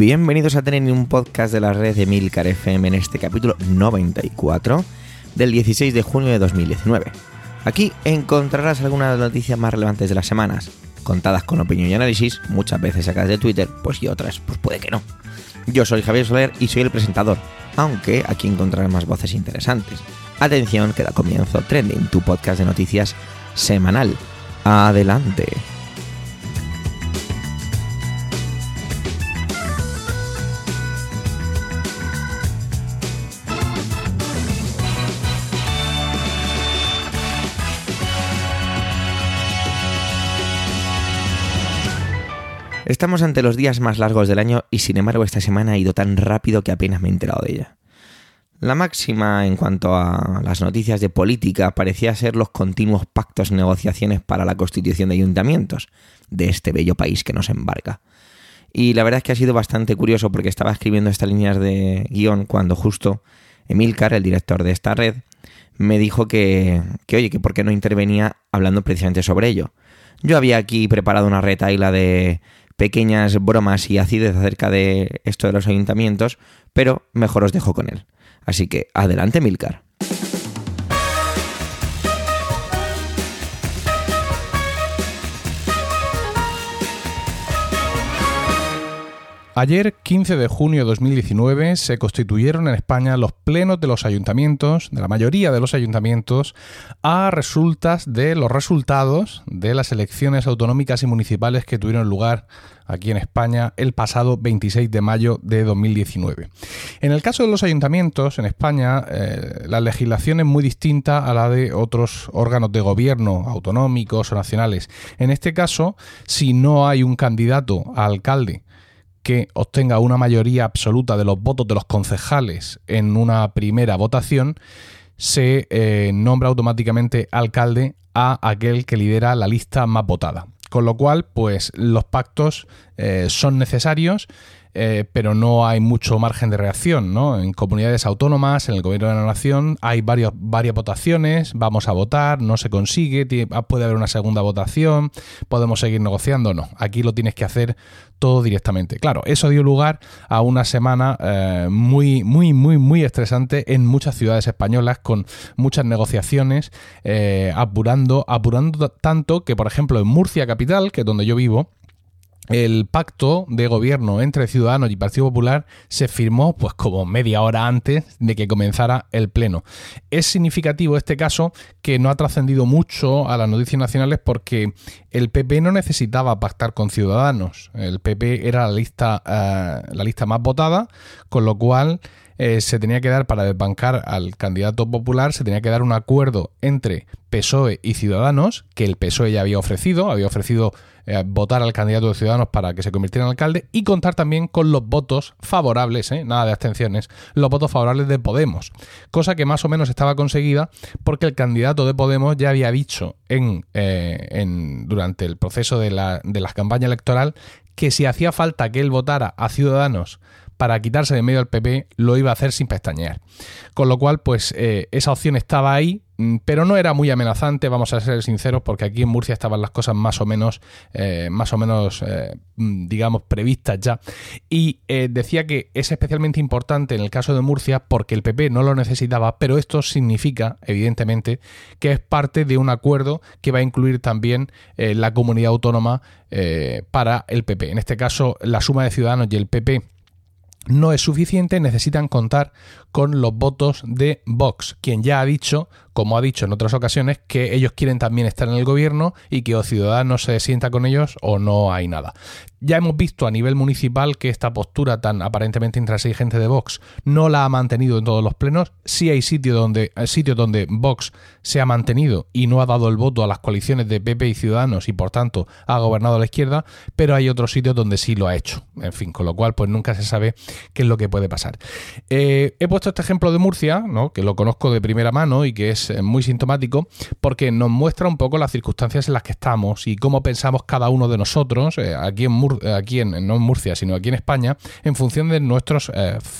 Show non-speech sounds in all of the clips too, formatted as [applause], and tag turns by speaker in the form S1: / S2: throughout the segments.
S1: Bienvenidos a tener un podcast de la red de Milcar FM en este capítulo 94 del 16 de junio de 2019. Aquí encontrarás algunas noticias más relevantes de las semanas, contadas con opinión y análisis, muchas veces sacadas de Twitter, pues y otras, pues puede que no. Yo soy Javier Soler y soy el presentador, aunque aquí encontrarás más voces interesantes. Atención, que da comienzo Trending, tu podcast de noticias semanal. Adelante. Estamos ante los días más largos del año y sin embargo esta semana ha ido tan rápido que apenas me he enterado de ella. La máxima en cuanto a las noticias de política parecía ser los continuos pactos y negociaciones para la constitución de ayuntamientos de este bello país que nos embarca. Y la verdad es que ha sido bastante curioso porque estaba escribiendo estas líneas de guion cuando justo Emilcar, el director de esta red, me dijo que, que oye, que por qué no intervenía hablando precisamente sobre ello. Yo había aquí preparado una retaila de pequeñas bromas y acidez acerca de esto de los ayuntamientos, pero mejor os dejo con él. Así que adelante Milcar.
S2: Ayer, 15 de junio de 2019, se constituyeron en España los plenos de los ayuntamientos, de la mayoría de los ayuntamientos, a resultas de los resultados de las elecciones autonómicas y municipales que tuvieron lugar aquí en España el pasado 26 de mayo de 2019. En el caso de los ayuntamientos, en España, eh, la legislación es muy distinta a la de otros órganos de gobierno autonómicos o nacionales. En este caso, si no hay un candidato a alcalde que obtenga una mayoría absoluta de los votos de los concejales en una primera votación, se eh, nombra automáticamente alcalde a aquel que lidera la lista más votada. Con lo cual, pues los pactos eh, son necesarios eh, pero no hay mucho margen de reacción, ¿no? En comunidades autónomas, en el gobierno de la nación, hay varias votaciones, vamos a votar, no se consigue, ah, puede haber una segunda votación, podemos seguir negociando, no. Aquí lo tienes que hacer todo directamente. Claro, eso dio lugar a una semana eh, muy, muy, muy, muy estresante en muchas ciudades españolas, con muchas negociaciones, eh, apurando, apurando tanto que, por ejemplo, en Murcia Capital, que es donde yo vivo, el pacto de gobierno entre Ciudadanos y Partido Popular se firmó pues como media hora antes de que comenzara el pleno. Es significativo este caso que no ha trascendido mucho a las noticias nacionales porque el PP no necesitaba pactar con Ciudadanos. El PP era la lista, eh, la lista más votada, con lo cual eh, se tenía que dar para desbancar al candidato popular, se tenía que dar un acuerdo entre PSOE y Ciudadanos, que el PSOE ya había ofrecido, había ofrecido eh, votar al candidato de Ciudadanos para que se convirtiera en alcalde y contar también con los votos favorables, ¿eh? nada de abstenciones, los votos favorables de Podemos, cosa que más o menos estaba conseguida porque el candidato de Podemos ya había dicho en, eh, durante el proceso de la, de la campaña electoral que si hacía falta que él votara a Ciudadanos para quitarse de medio al PP lo iba a hacer sin pestañear. Con lo cual, pues esa opción estaba ahí, pero no era muy amenazante, vamos a ser sinceros, porque aquí en Murcia estaban las cosas más o menos, eh, más o menos, eh, mm, digamos, previstas ya. Y eh, decía que es especialmente importante en el caso de Murcia porque el PP no lo necesitaba, pero esto significa, evidentemente, que es parte de un acuerdo que va a incluir también la comunidad autónoma para el PP. En este caso, la suma de ciudadanos y el PP no es suficiente, necesitan contar con los votos de Vox, quien ya ha dicho, como ha dicho en otras ocasiones, que ellos quieren también estar en el gobierno y que o Ciudadanos se sienta con ellos o no hay nada. Ya hemos visto a nivel municipal que esta postura tan aparentemente intransigente de Vox no la ha mantenido en todos los plenos. Sí hay sitios donde, sitios donde Vox se ha mantenido y no ha dado el voto a las coaliciones de PP y Ciudadanos y por tanto ha gobernado a la izquierda, pero hay otros sitios donde sí lo ha hecho. En fin, con lo cual pues nunca se sabe qué es lo que puede pasar. Eh, he puesto este ejemplo de Murcia, ¿no? que lo conozco de primera mano y que es eh, muy sintomático porque nos muestra un poco las circunstancias en las que estamos y cómo pensamos cada uno de nosotros, eh, aquí, en, aquí en, no en Murcia, sino aquí en España, en función de nuestros,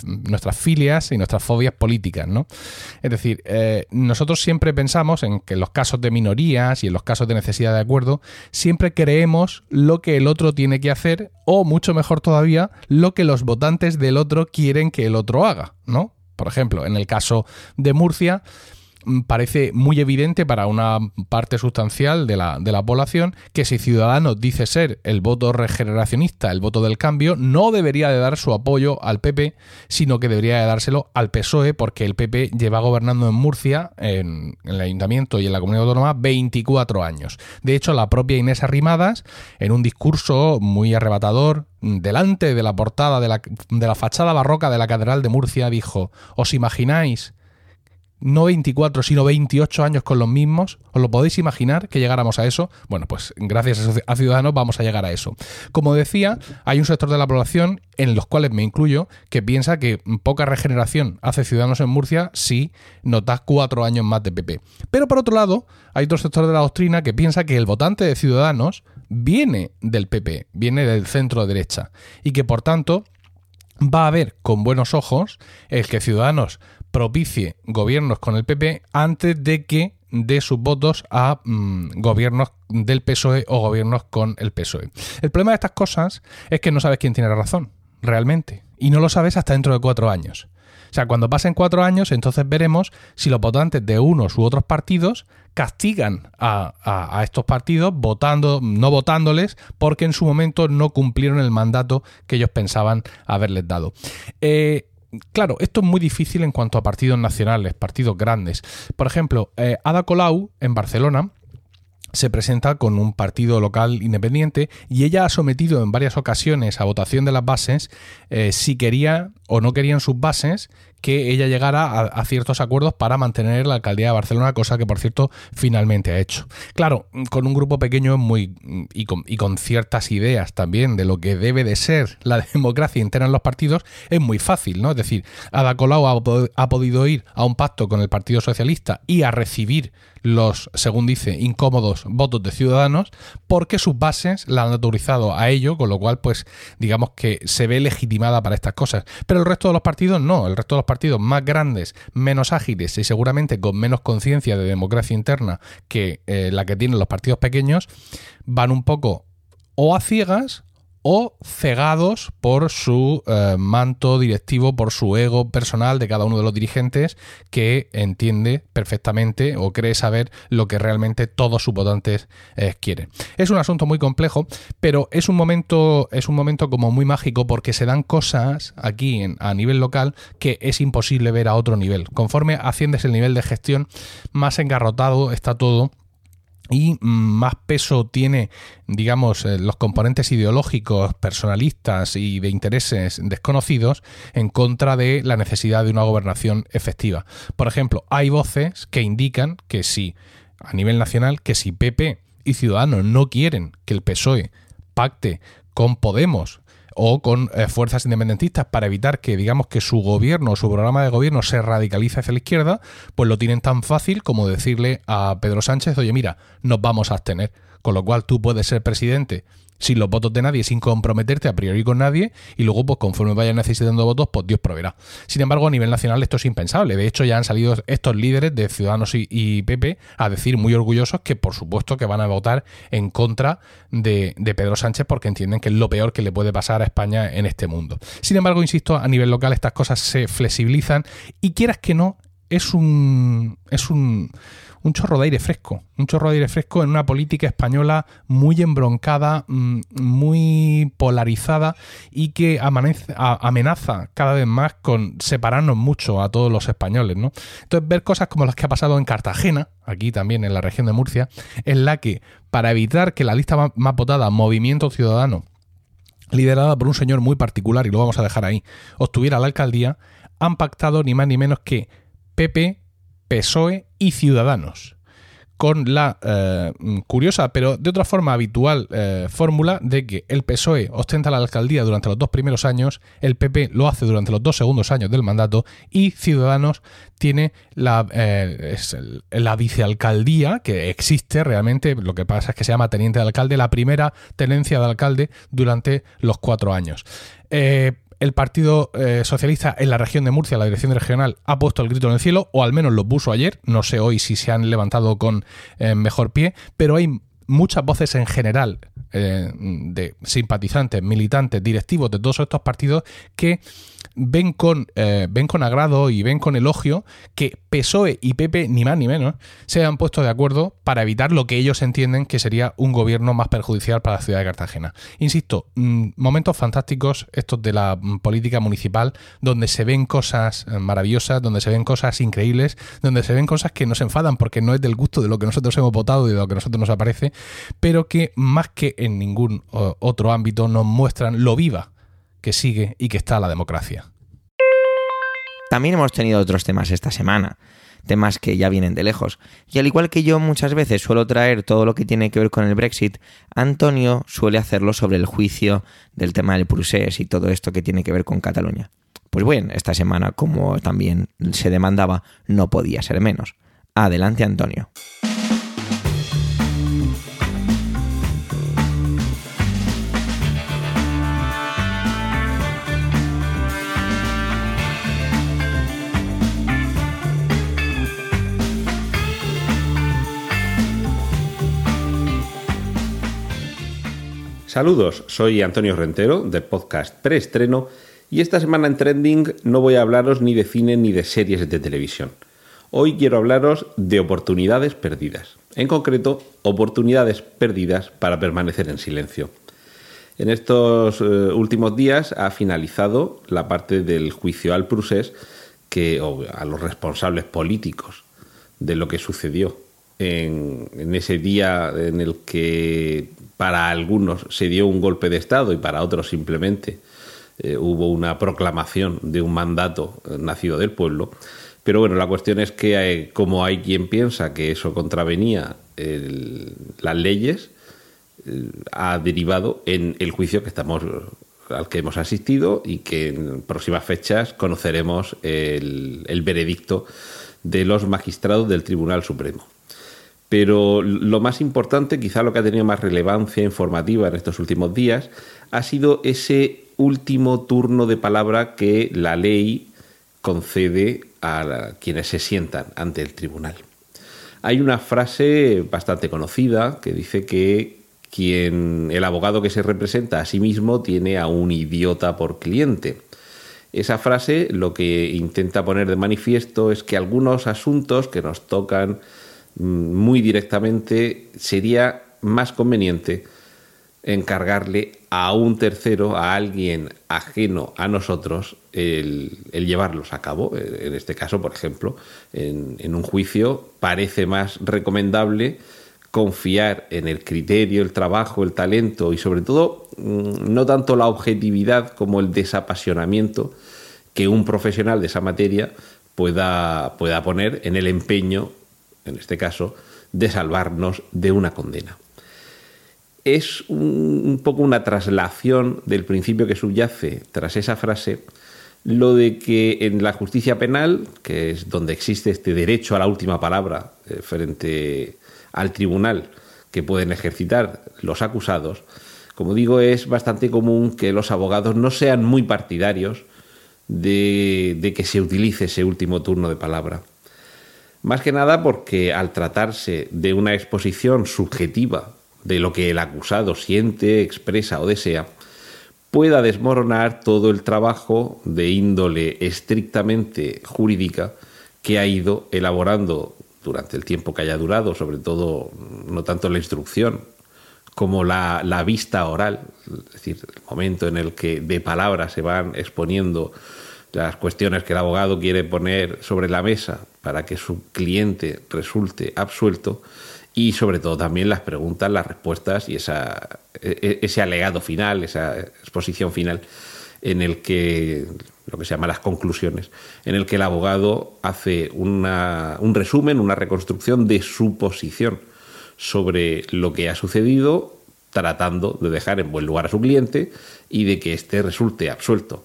S2: nuestras filias y nuestras fobias políticas. ¿no? Es decir, nosotros siempre pensamos en que en los casos de minorías y en los casos de necesidad de acuerdo, siempre creemos lo que el otro tiene que hacer o, mucho mejor todavía, lo que los votantes del otro quieren que el otro haga, ¿no? Por ejemplo, en el caso de Murcia, parece muy evidente para una parte sustancial de la, de la, población que si Ciudadanos dice ser el voto regeneracionista, el voto del cambio, no debería de dar su apoyo al PP, sino que debería de dárselo al PSOE, porque el PP lleva gobernando en Murcia, en, en el ayuntamiento y en la comunidad autónoma, 24 años. De hecho, la propia Inés Arrimadas, en un discurso muy arrebatador, delante de la portada de la, de la fachada barroca de la Catedral de Murcia, dijo, ¿os imagináis no 24, sino 28 años con los mismos. ¿Os lo podéis imaginar que llegáramos a eso? Bueno, pues gracias a Ciudadanos vamos a llegar a eso. Como decía, hay un sector de la población, en los cuales me incluyo, que piensa que poca regeneración hace Ciudadanos en Murcia si notas cuatro años más de PP. Pero por otro lado, hay otro sector de la doctrina que piensa que el votante de Ciudadanos viene del PP, viene del centro derecha, y que por tanto va a ver con buenos ojos el que Ciudadanos propicie gobiernos con el PP antes de que dé sus votos a mm, gobiernos del PSOE o gobiernos con el PSOE. El problema de estas cosas es que no sabes quién tiene razón, realmente. Y no lo sabes hasta dentro de cuatro años. O sea, cuando pasen cuatro años, entonces veremos si los votantes de unos u otros partidos castigan a, estos partidos votando, no votándoles, porque en su momento no cumplieron el mandato que ellos pensaban haberles dado. Eh, claro, esto es muy difícil en cuanto a partidos nacionales, partidos grandes. Por ejemplo, eh, Ada Colau en Barcelona se presenta con un partido local independiente y ella ha sometido en varias ocasiones a votación de las bases eh, si quería o no querían sus bases que ella llegara a, ciertos acuerdos para mantener la alcaldía de Barcelona, cosa que por cierto finalmente ha hecho. Claro, con un grupo pequeño muy y con, y con ciertas ideas también de lo que debe de ser la [laughs] democracia interna en los partidos, es muy fácil, ¿no? Es decir, Ada Colau ha, ha podido ir a un pacto con el Partido Socialista y a recibir los, según dice, incómodos votos de ciudadanos, porque sus bases la han autorizado a ello, con lo cual, pues, digamos que se ve legitimada para estas cosas. Pero el resto de los partidos no, el resto de los partidos más grandes, menos ágiles y seguramente con menos conciencia de democracia interna que eh, la que tienen los partidos pequeños, van un poco o a ciegas o cegados por su eh, manto directivo, por su ego personal de cada uno de los dirigentes que entiende perfectamente o cree saber lo que realmente todos sus votantes eh, quieren. Es un asunto muy complejo, pero es un momento, es un momento como muy mágico porque se dan cosas aquí a nivel local que es imposible ver a otro nivel. Conforme asciendes el nivel de gestión, más engarrotado está todo y más peso tiene, digamos, eh, los componentes ideológicos, personalistas y de intereses desconocidos en contra de la necesidad de una gobernación efectiva. Por ejemplo, hay voces que indican que si, a nivel nacional, que si PP y Ciudadanos no quieren que el PSOE pacte con Podemos o con eh, fuerzas independentistas para evitar que, digamos, que su gobierno o su programa de gobierno se radicalice hacia la izquierda, pues lo tienen tan fácil como decirle a Pedro Sánchez, oye, mira, nos vamos a abstener. Con lo cual tú puedes ser presidente sin los votos de nadie, sin comprometerte a priori con nadie, y luego, pues conforme vayan necesitando votos, pues Dios proveerá. Sin embargo, a nivel nacional esto es impensable. De hecho, ya han salido estos líderes de Ciudadanos y, PP a decir muy orgullosos que, por supuesto, que van a votar en contra de, de Pedro Sánchez porque entienden que es lo peor que le puede pasar a España en este mundo. Sin embargo, insisto, a nivel local estas cosas se flexibilizan y quieras que no, es un. es un un chorro de aire fresco, un chorro de aire fresco en una política española muy embroncada, mm, muy polarizada y que amenaza cada vez más con separarnos mucho a todos los españoles, ¿no? Entonces ver cosas como las que ha pasado en Cartagena, aquí también en la región de Murcia, en la que para evitar que la lista más votada, Movimiento Ciudadano, liderada por un señor muy particular, y lo vamos a dejar ahí, obtuviera la alcaldía, han pactado ni más ni menos que PP, PSOE y Ciudadanos. con la eh, curiosa, pero de otra forma habitual, eh, fórmula de que el PSOE ostenta la alcaldía durante los dos primeros años, el PP lo hace durante los dos segundos años del mandato y Ciudadanos tiene la, eh, la vicealcaldía, que existe realmente, lo que pasa es que se llama teniente de alcalde, la primera tenencia de alcalde durante los cuatro años el Partido eh, Socialista en la región de Murcia, la dirección regional, ha puesto el grito en el cielo, o al menos lo puso ayer. No sé hoy si se han levantado con eh, mejor pie, pero hay muchas voces en general eh, de simpatizantes, militantes, directivos de todos estos partidos que ven con, eh, ven con agrado y ven con elogio que PSOE y PP, ni más ni menos, se han puesto de acuerdo para evitar lo que ellos entienden que sería un gobierno más perjudicial para la ciudad de Cartagena. Insisto, mm, momentos fantásticos estos de la mm, política municipal, donde se ven cosas eh, maravillosas, donde se ven cosas increíbles, donde se ven cosas que nos enfadan porque no es del gusto de lo que nosotros hemos votado y de lo que a nosotros nos aparece, pero que más que en ningún otro ámbito nos muestran lo viva que sigue y que está la democracia.
S1: También hemos tenido otros temas esta semana, temas que ya vienen de lejos. Y al igual que yo muchas veces suelo traer todo lo que tiene que ver con el Brexit, Antonio suele hacerlo sobre el juicio del tema del Prusés y todo esto que tiene que ver con Cataluña. Pues bueno, esta semana, como también se demandaba, no podía ser menos. Adelante, Antonio.
S3: Saludos, soy Antonio Rentero del podcast Preestreno y esta semana en Trending no voy a hablaros ni de cine ni de series de televisión. Hoy quiero hablaros de oportunidades perdidas, en concreto oportunidades perdidas para permanecer en silencio. En estos eh, últimos días ha finalizado la parte del juicio al Prusés que a los responsables políticos de lo que sucedió en, ese día en el que para algunos se dio un golpe de Estado y para otros simplemente eh, hubo una proclamación de un mandato eh, nacido del pueblo. Pero bueno, la cuestión es que como hay quien piensa que eso contravenía las leyes, eh, ha derivado en el juicio que estamos al que hemos asistido y que en próximas fechas conoceremos el veredicto de los magistrados del Tribunal Supremo. Pero lo más importante, quizá lo que ha tenido más relevancia informativa en estos últimos días, ha sido ese último turno de palabra que la ley concede a quienes se sientan ante el tribunal. Hay una frase bastante conocida que dice que quien el abogado que se representa a sí mismo tiene a un idiota por cliente. Esa frase lo que intenta poner de manifiesto es que algunos asuntos que nos tocan muy directamente sería más conveniente encargarle a un tercero, a alguien ajeno a nosotros, el, llevarlos a cabo. En este caso, por ejemplo, en, un juicio parece más recomendable confiar en el criterio, el trabajo, el talento y sobre todo mm, no tanto la objetividad como el desapasionamiento que un profesional de esa materia pueda, pueda poner en el empeño en este caso, de salvarnos de una condena. Es un, poco una traslación del principio que subyace tras esa frase, lo de que en la justicia penal, que es donde existe este derecho a la última palabra eh, frente al tribunal que pueden ejercitar los acusados, como digo, es bastante común que los abogados no sean muy partidarios de que se utilice ese último turno de palabra. Más que nada porque al tratarse de una exposición subjetiva de lo que el acusado siente, expresa o desea, pueda desmoronar todo el trabajo de índole estrictamente jurídica que ha ido elaborando durante el tiempo que haya durado, sobre todo no tanto la instrucción como la, la vista oral, es decir, el momento en el que de palabras se van exponiendo las cuestiones que el abogado quiere poner sobre la mesa para que su cliente resulte absuelto y sobre todo también las preguntas, las respuestas y esa, e, e, ese alegado final, esa exposición final en el que lo que se llama las conclusiones, en el que el abogado hace un resumen, una reconstrucción de su posición sobre lo que ha sucedido, tratando de dejar en buen lugar a su cliente y de que éste resulte absuelto.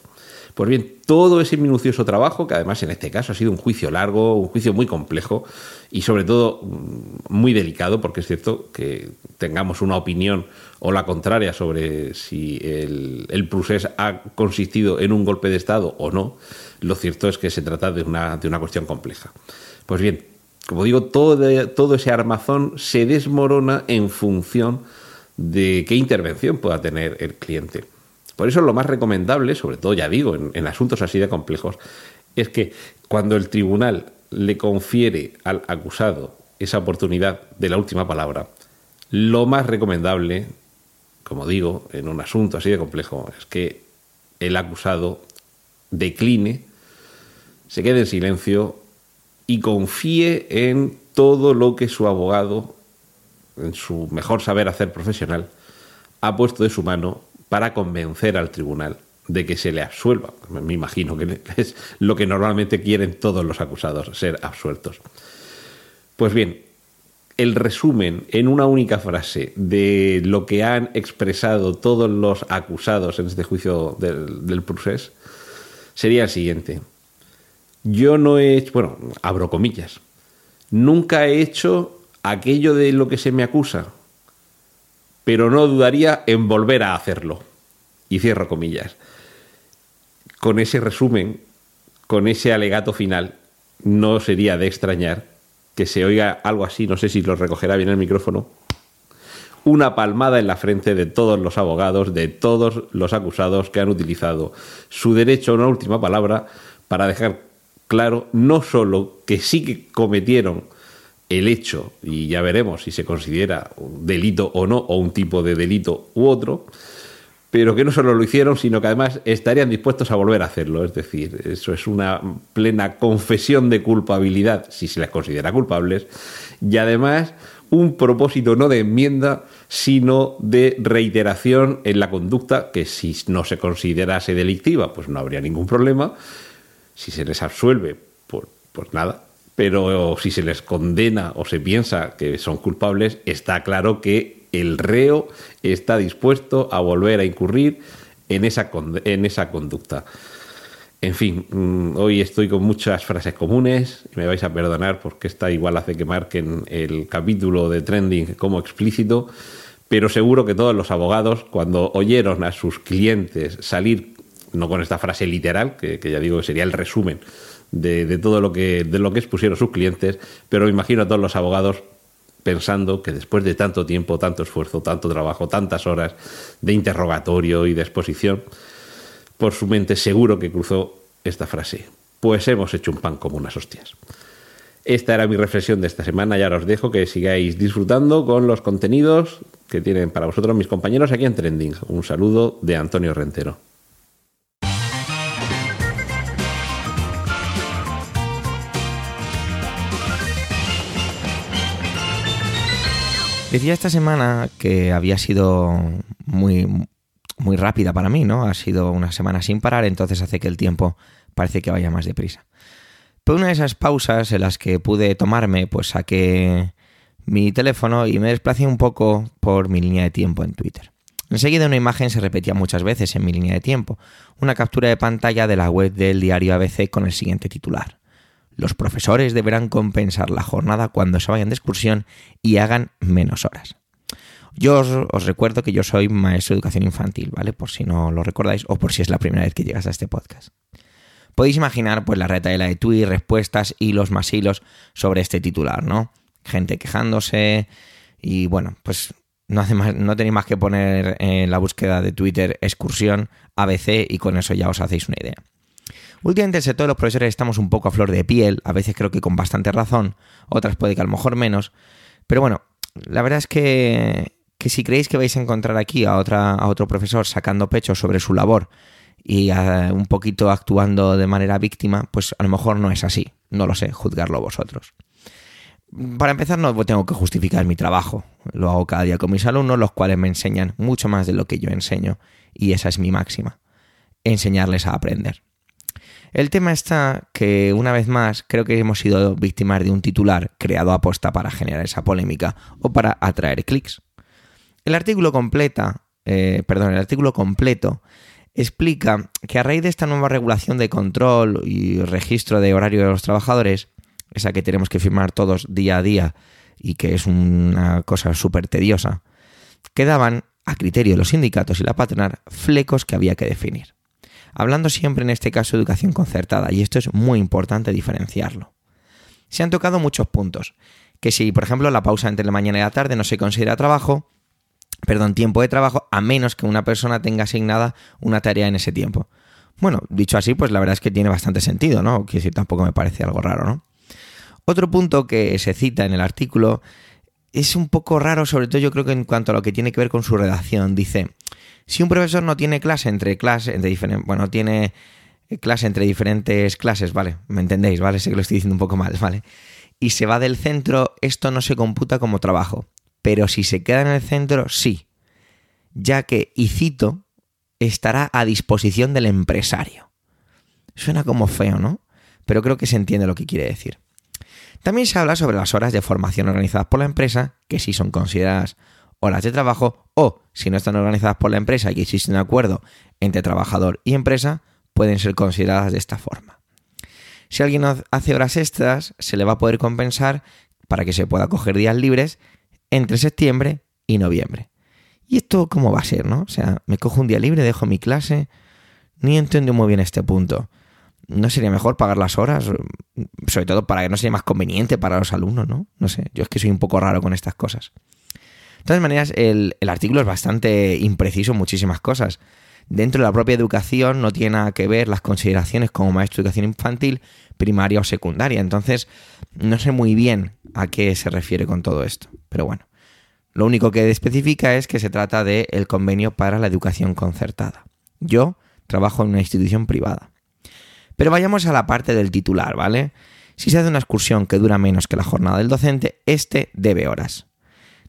S3: Pues bien, todo ese minucioso trabajo, que además en este caso ha sido un juicio largo, un juicio muy complejo y sobre todo mm, muy delicado, porque es cierto que tengamos una opinión o la contraria sobre si el, el ha consistido en un golpe de Estado o no, lo cierto es que se trata de una, de una cuestión compleja. Pues bien, como digo, todo, todo ese armazón se desmorona en función de qué intervención pueda tener el cliente. Por eso lo más recomendable, sobre todo ya digo, en, asuntos así de complejos, es que cuando el tribunal le confiere al acusado esa oportunidad de la última palabra, lo más recomendable, como digo, en un asunto así de complejo, es que el acusado decline, se quede en silencio y confíe en todo lo que su abogado, en su mejor saber hacer profesional, ha puesto de su mano para convencer al tribunal de que se le absuelva. Me imagino que es lo que normalmente quieren todos los acusados, ser absueltos. Pues bien, el resumen en una única frase de lo que han expresado todos los acusados en este juicio del, del sería el siguiente. Yo no he hecho, bueno, abro comillas, nunca he hecho aquello de lo que se me acusa, pero no dudaría en volver a hacerlo. Y cierro comillas. Con ese resumen, con ese alegato final, no sería de extrañar que se oiga algo así, no sé si lo recogerá bien el micrófono, una palmada en la frente de todos los abogados, de todos los acusados que han utilizado su derecho a una última palabra para dejar claro no solo que sí que cometieron el hecho, y ya veremos si se considera un delito o no, o un tipo de delito u otro, pero que no solo lo hicieron, sino que además estarían dispuestos a volver a hacerlo. Es decir, eso es una plena confesión de culpabilidad, si se les considera culpables, y además un propósito no de enmienda, sino de reiteración en la conducta, que si no se considerase delictiva, pues no habría ningún problema. Si se les absuelve, pues, pues nada, pero si se les condena o se piensa que son culpables, está claro que el reo está dispuesto a volver a incurrir en esa, en esa conducta. En fin, mm, hoy estoy con muchas frases comunes me vais a perdonar porque esta igual hace que marquen el capítulo de Trending como explícito, pero seguro que todos los abogados, cuando oyeron a sus clientes salir, no con esta frase literal, que, ya digo que sería el resumen de, todo lo que, de lo que expusieron sus clientes, pero me imagino a todos los abogados pensando que después de tanto tiempo, tanto esfuerzo, tanto trabajo, tantas horas de interrogatorio y de exposición, por su mente seguro que cruzó esta frase. Pues hemos hecho un pan como unas hostias. Esta era mi reflexión de esta semana y ahora os dejo que sigáis disfrutando con los contenidos que tienen para vosotros mis compañeros aquí en Trending. Un saludo de Antonio Rentero.
S1: Decía esta semana que había sido muy, muy rápida para mí, ¿no? Ha sido una semana sin parar, entonces hace que el tiempo parece que vaya más deprisa. Pero una de esas pausas en las que pude tomarme, pues saqué mi teléfono y me desplacé un poco por mi línea de tiempo en Twitter. Enseguida una imagen se repetía muchas veces en mi línea de tiempo, una captura de pantalla de la web del diario ABC con el siguiente titular. Los profesores deberán compensar la jornada cuando se vayan de excursión y hagan menos horas. Yo os, recuerdo que yo soy maestro de educación infantil, ¿vale? Por si no lo recordáis o por si es la primera vez que llegas a este podcast. Podéis imaginar pues la retaila de tweets, respuestas, hilos más hilos sobre este titular, ¿no? Gente quejándose y bueno, pues no, más, no tenéis más que poner en la búsqueda de Twitter excursión ABC y con eso ya os hacéis una idea. Últimamente el sector de los profesores estamos un poco a flor de piel, a veces creo que con bastante razón, otras puede que a lo mejor menos, pero bueno, la verdad es que, que si creéis que vais a encontrar aquí a, otra, a otro profesor sacando pecho sobre su labor y un poquito actuando de manera víctima, pues a lo mejor no es así, no lo sé, juzgarlo vosotros. Para empezar, no tengo que justificar mi trabajo. Lo hago cada día con mis alumnos, los cuales me enseñan mucho más de lo que yo enseño. Y esa es mi máxima. Enseñarles a aprender. El tema está que, una vez más, creo que hemos sido víctimas de un titular creado a posta para generar esa polémica o para atraer clics. El artículo eh, perdón, el artículo completo explica que a raíz de esta nueva regulación de control y registro de horario de los trabajadores, esa que tenemos que firmar todos día a día y que es una cosa súper tediosa, quedaban, a criterio de los sindicatos y la patronal, flecos que había que definir. Hablando siempre en este caso de educación concertada, y esto es muy importante diferenciarlo. Se han tocado muchos puntos, que si por ejemplo la pausa entre la mañana y la tarde no se considera trabajo, perdón, tiempo de trabajo, a menos que una persona tenga asignada una tarea en ese tiempo. Bueno, dicho así, pues la verdad es que tiene bastante sentido, ¿no? Que decir, tampoco me parece algo raro, ¿no? Otro punto que se cita en el artículo es un poco raro, sobre todo yo creo que en cuanto a lo que tiene que ver con su redacción. Dice, si un profesor no tiene clase entre clases, entre diferentes, bueno, tiene clase entre diferentes clases, ¿vale? ¿Me entendéis? ¿Vale? Sé que lo estoy diciendo un poco mal, ¿vale? Y se va del centro, esto no se computa como trabajo. Pero si se queda en el centro, sí. Ya que, y cito, estará a disposición del empresario. Suena como feo, ¿no? Pero creo que se entiende lo que quiere decir. También se habla sobre las horas de formación organizadas por la empresa, que sí son consideradas horas de trabajo, o si no están organizadas por la empresa y existe un acuerdo entre trabajador y empresa, pueden ser consideradas de esta forma. Si alguien hace horas extras, se le va a poder compensar para que se pueda coger días libres entre septiembre y noviembre. ¿Y esto cómo va a ser, no? O sea, me cojo un día libre, dejo mi clase. Ni entiendo muy bien este punto. ¿No sería mejor pagar las horas? Sobre todo para que no sea más conveniente para los alumnos, ¿no? No sé, yo es que soy un poco raro con estas cosas. De todas maneras, el, artículo es bastante impreciso en muchísimas cosas. Dentro de la propia educación no tiene nada que ver las consideraciones como maestro de educación infantil, primaria o secundaria. Entonces, no sé muy bien a qué se refiere con todo esto. Pero bueno, lo único que especifica es que se trata del el convenio para la educación concertada. Yo trabajo en una institución privada. Pero vayamos a la parte del titular, ¿vale? Si se hace una excursión que dura menos que la jornada del docente, este debe horas.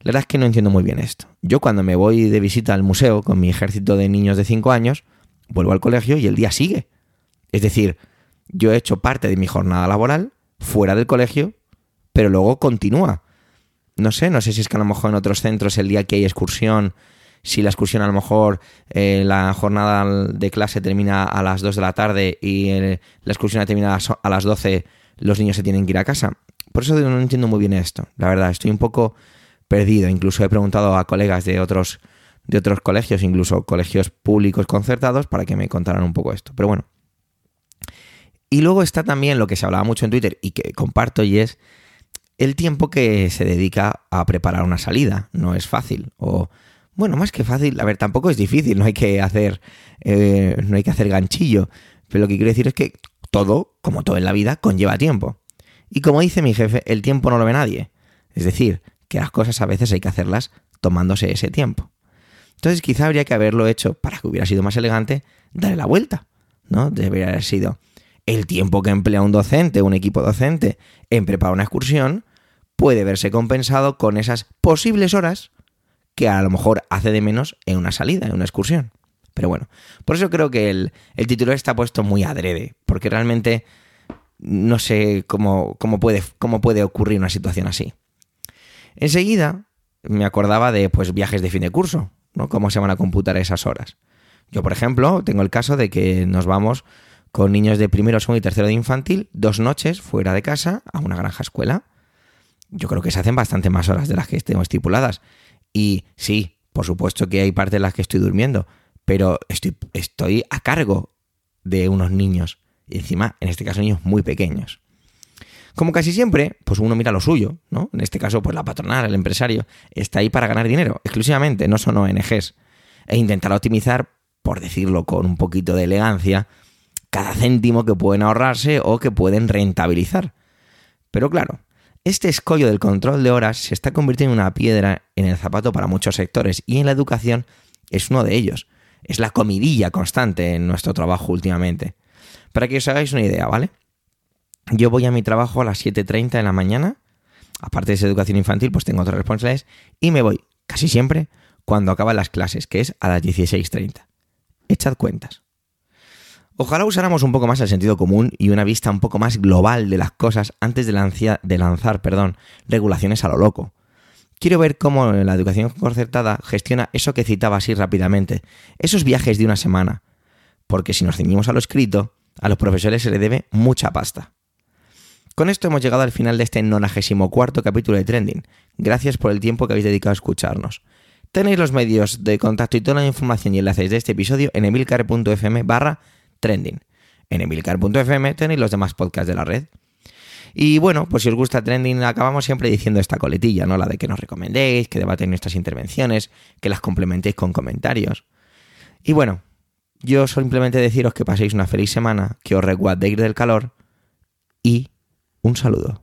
S1: La verdad es que no entiendo muy bien esto. Yo cuando me voy de visita al museo con mi ejército de niños de 5 años, vuelvo al colegio y el día sigue. Es decir, yo he hecho parte de mi jornada laboral fuera del colegio, pero luego continúa. No sé, no sé si es que a lo mejor en otros centros el día que hay excursión si la excursión a lo mejor eh, la jornada de clase termina a las 2 de la tarde y la excursión termina a las 12, los niños se tienen que ir a casa. Por eso no entiendo muy bien esto. La verdad, estoy un poco perdido. Incluso he preguntado a colegas de otros, de otros colegios, incluso colegios públicos concertados, para que me contaran un poco esto. Pero bueno. Y luego está también lo que se hablaba mucho en Twitter y que comparto y es el tiempo que se dedica a preparar una salida. No es fácil. O bueno, más que fácil, a ver, tampoco es difícil, no hay que hacer, eh, no hay que hacer ganchillo. Pero lo que quiero decir es que todo, como todo en la vida, conlleva tiempo. Y como dice mi jefe, el tiempo no lo ve nadie. Es decir, que las cosas a veces hay que hacerlas tomándose ese tiempo. Entonces quizá habría que haberlo hecho para que hubiera sido más elegante, darle la vuelta, ¿no? Debería haber sido el tiempo que emplea un docente, un equipo docente, en preparar una excursión, puede verse compensado con esas posibles horas que a lo mejor hace de menos en una salida, en una excursión. Pero bueno, por eso creo que el, titular está puesto muy adrede, porque realmente no sé cómo, cómo, puede, cómo puede ocurrir una situación así. Enseguida me acordaba de pues, viajes de fin de curso, ¿no? Cómo se van a computar esas horas. Yo, por ejemplo, tengo el caso de que nos vamos con niños de primero, segundo y tercero de infantil dos noches fuera de casa a una granja escuela. Yo creo que se hacen bastante más horas de las que estemos estipuladas. Y sí, por supuesto que hay partes en las que estoy durmiendo, pero estoy, estoy a cargo de unos niños. Y encima, en este caso, niños muy pequeños. Como casi siempre, pues uno mira lo suyo, ¿no? En este caso, pues la patronal, el empresario, está ahí para ganar dinero, exclusivamente, no son ONGs. E intentar optimizar, por decirlo con un poquito de elegancia, cada céntimo que pueden ahorrarse o que pueden rentabilizar. Pero claro, este escollo del control de horas se está convirtiendo en una piedra en el zapato para muchos sectores y en la educación es uno de ellos. Es la comidilla constante en nuestro trabajo últimamente. Para que os hagáis una idea, ¿vale? Yo voy a mi trabajo a las 7.30 de la mañana, aparte de esa educación infantil, pues tengo otras responsabilidades, y me voy casi siempre cuando acaban las clases, que es a las 16.30. Echad cuentas. Ojalá usáramos un poco más el sentido común y una vista un poco más global de las cosas antes de, lanzar perdón, regulaciones a lo loco. Quiero ver cómo la educación concertada gestiona eso que citaba así rápidamente, esos viajes de una semana, porque si nos ceñimos a lo escrito, a los profesores se le debe mucha pasta. Con esto hemos llegado al final de este 94 capítulo de Trending. Gracias por el tiempo que habéis dedicado a escucharnos. Tenéis los medios de contacto y toda la información y enlaces de este episodio en emilcar.fm barra trending. En emilcar.fm tenéis los demás podcasts de la red. Y bueno, pues si os gusta Trending, acabamos siempre diciendo esta coletilla, ¿no? La de que nos recomendéis, que debaten nuestras intervenciones, que las complementéis con comentarios. Y bueno, yo simplemente deciros que paséis una feliz semana, que os reguardéis del calor y un saludo.